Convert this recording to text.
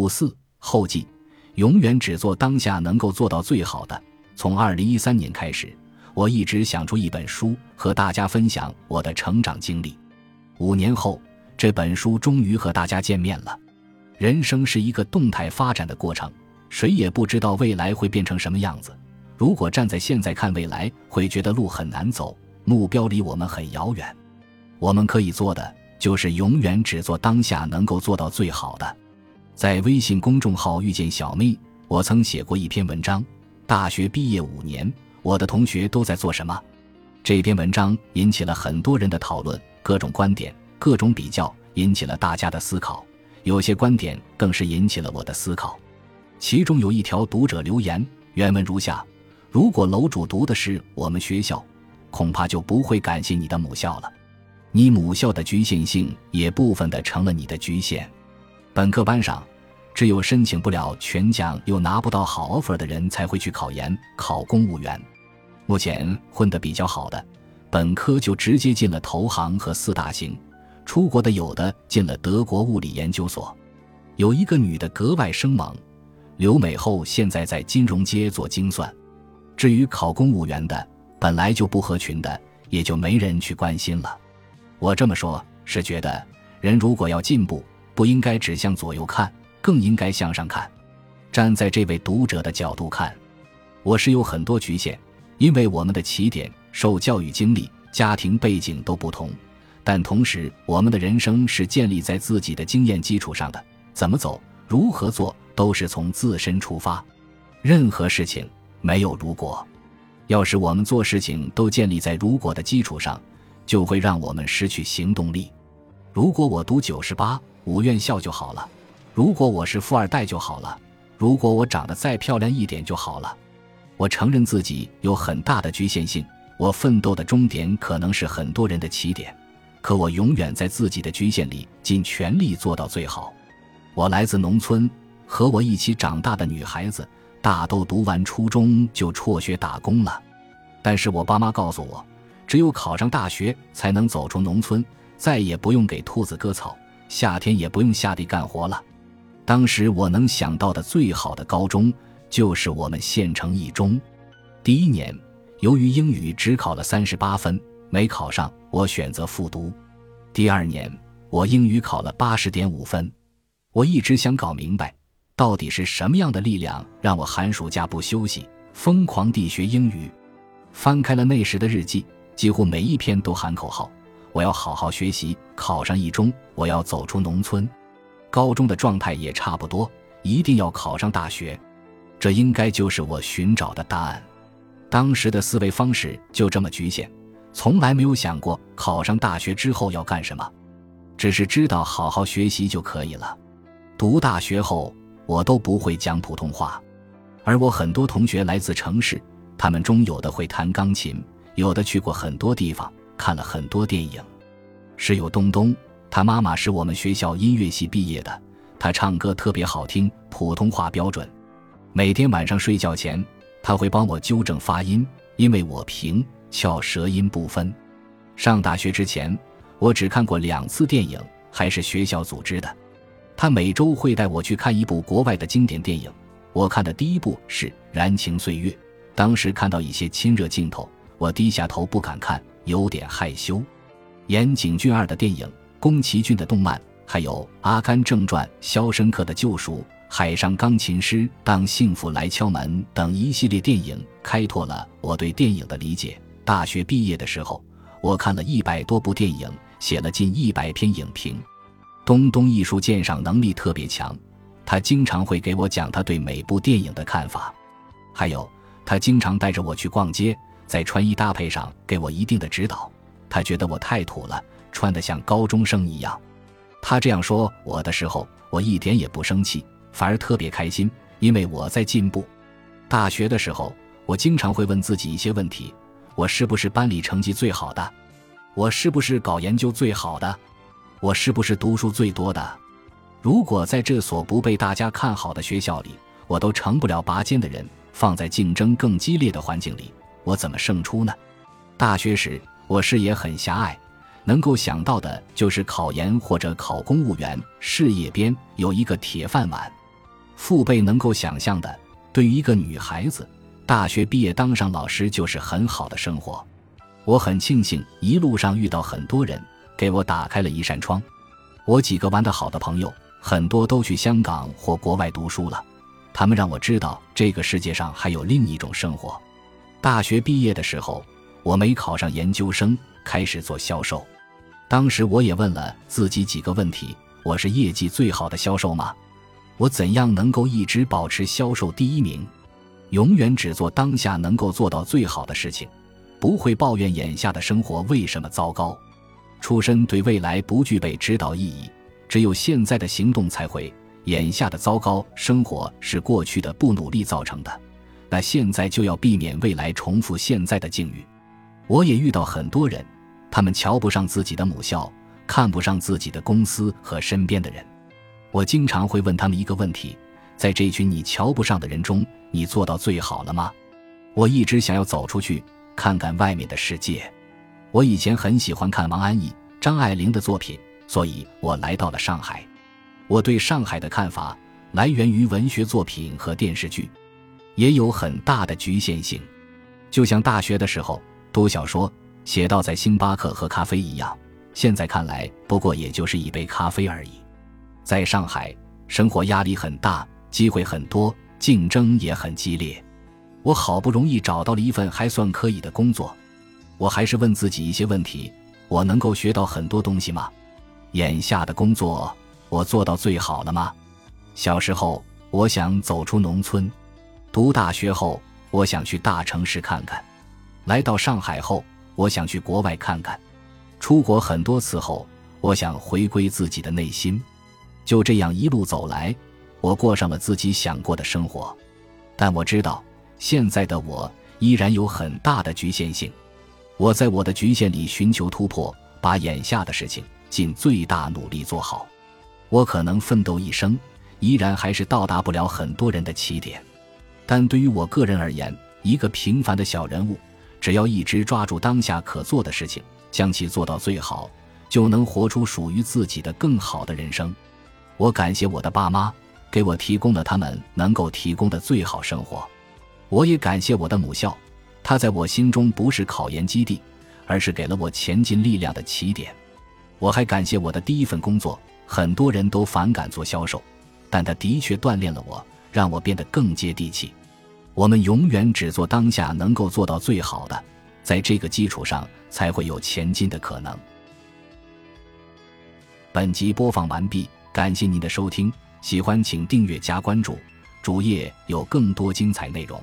五四后记，永远只做当下能够做到最好的。从二零一三年开始，我一直想出一本书和大家分享我的成长经历。五年后，这本书终于和大家见面了。人生是一个动态发展的过程，谁也不知道未来会变成什么样子。如果站在现在看未来，会觉得路很难走，目标离我们很遥远。我们可以做的就是永远只做当下能够做到最好的。在微信公众号遇见小妹，我曾写过一篇文章：大学毕业五年，我的同学都在做什么？这篇文章引起了很多人的讨论，各种观点、各种比较，引起了大家的思考。有些观点更是引起了我的思考。其中有一条读者留言，原文如下。如果楼主读的是我们学校，恐怕就不会感谢你的母校了。你母校的局限性也部分的成了你的局限。本科班上，只有申请不了全奖又拿不到好 offer 的人才会去考研考公务员。目前混得比较好的，本科就直接进了投行和四大行，出国的有的进了德国物理研究所。有一个女的格外生猛，留美后现在在金融街做精算。至于考公务员的，本来就不合群的，也就没人去关心了。我这么说，是觉得人如果要进步，不应该只向左右看，更应该向上看。站在这位读者的角度看，我是有很多局限，因为我们的起点、受教育经历、家庭背景都不同。但同时，我们的人生是建立在自己的经验基础上的，怎么走、如何做，都是从自身出发。任何事情。没有如果，要是我们做事情都建立在如果的基础上，就会让我们失去行动力。如果我读九十八五院校就好了，如果我是富二代就好了，如果我长得再漂亮一点就好了。我承认自己有很大的局限性，我奋斗的终点可能是很多人的起点，可我永远在自己的局限里尽全力做到最好。我来自农村，和我一起长大的女孩子。大都读完初中就辍学打工了，但是我爸妈告诉我，只有考上大学才能走出农村，再也不用给兔子割草，夏天也不用下地干活了。当时我能想到的最好的高中就是我们县城一中。第一年，由于英语只考了三十八分，没考上，我选择复读。第二年，我英语考了八十点五分，我一直想搞明白。到底是什么样的力量让我寒暑假不休息，疯狂地学英语？翻开了那时的日记，几乎每一篇都喊口号：我要好好学习，考上一中，我要走出农村。高中的状态也差不多，一定要考上大学。这应该就是我寻找的答案。当时的思维方式就这么局限，从来没有想过考上大学之后要干什么，只是知道好好学习就可以了。读大学后。我都不会讲普通话，而我很多同学来自城市，他们中有的会弹钢琴，有的去过很多地方，看了很多电影。室友东东，他妈妈是我们学校音乐系毕业的，他唱歌特别好听，普通话标准。每天晚上睡觉前，他会帮我纠正发音，因为我平翘舌音不分。上大学之前，我只看过两次电影，还是学校组织的。他每周会带我去看一部国外的经典电影。我看的第一部是《燃情岁月》，当时看到一些亲热镜头，我低下头不敢看，有点害羞。岩井俊二的电影、宫崎骏的动漫，还有《阿甘正传》《肖申克的救赎》《海上钢琴师》《当幸福来敲门》等一系列电影，开拓了我对电影的理解。大学毕业的时候，我看了一百多部电影，写了近一百篇影评。东东艺术鉴赏能力特别强，他经常会给我讲他对每部电影的看法，还有他经常带着我去逛街，在穿衣搭配上给我一定的指导。他觉得我太土了，穿得像高中生一样。他这样说我的时候，我一点也不生气，反而特别开心，因为我在进步。大学的时候，我经常会问自己一些问题：我是不是班里成绩最好的？我是不是搞研究最好的？我是不是读书最多的？如果在这所不被大家看好的学校里，我都成不了拔尖的人，放在竞争更激烈的环境里，我怎么胜出呢？大学时，我视野很狭隘，能够想到的就是考研或者考公务员，事业编有一个铁饭碗。父辈能够想象的，对于一个女孩子，大学毕业当上老师就是很好的生活。我很庆幸一路上遇到很多人，给我打开了一扇窗。我几个玩得好的朋友，很多都去香港或国外读书了。他们让我知道这个世界上还有另一种生活。大学毕业的时候，我没考上研究生，开始做销售。当时我也问了自己几个问题：我是业绩最好的销售吗？我怎样能够一直保持销售第一名？永远只做当下能够做到最好的事情，不会抱怨眼下的生活为什么糟糕。出身对未来不具备指导意义，只有现在的行动才会。眼下的糟糕生活是过去的不努力造成的，那现在就要避免未来重复现在的境遇。我也遇到很多人，他们瞧不上自己的母校，看不上自己的公司和身边的人。我经常会问他们一个问题：在这群你瞧不上的人中，你做到最好了吗？我一直想要走出去，看看外面的世界。我以前很喜欢看王安忆、张爱玲的作品，所以我来到了上海。我对上海的看法来源于文学作品和电视剧，也有很大的局限性。就像大学的时候读小说，写到在星巴克喝咖啡一样，现在看来不过也就是一杯咖啡而已。在上海，生活压力很大，机会很多，竞争也很激烈。我好不容易找到了一份还算可以的工作，我还是问自己一些问题：我能够学到很多东西吗？眼下的工作。我做到最好了吗？小时候，我想走出农村；读大学后，我想去大城市看看；来到上海后，我想去国外看看；出国很多次后，我想回归自己的内心。就这样一路走来，我过上了自己想过的生活。但我知道，现在的我依然有很大的局限性。我在我的局限里寻求突破，把眼下的事情尽最大努力做好。我可能奋斗一生，依然还是到达不了很多人的起点，但对于我个人而言，一个平凡的小人物，只要一直抓住当下可做的事情，将其做到最好，就能活出属于自己的更好的人生。我感谢我的爸妈，给我提供了他们能够提供的最好生活；我也感谢我的母校，它在我心中不是考研基地，而是给了我前进力量的起点。我还感谢我的第一份工作。很多人都反感做销售，但他的确锻炼了我，让我变得更接地气。我们永远只做当下能够做到最好的，在这个基础上才会有前进的可能。本集播放完毕，感谢您的收听，喜欢请订阅加关注，主页有更多精彩内容。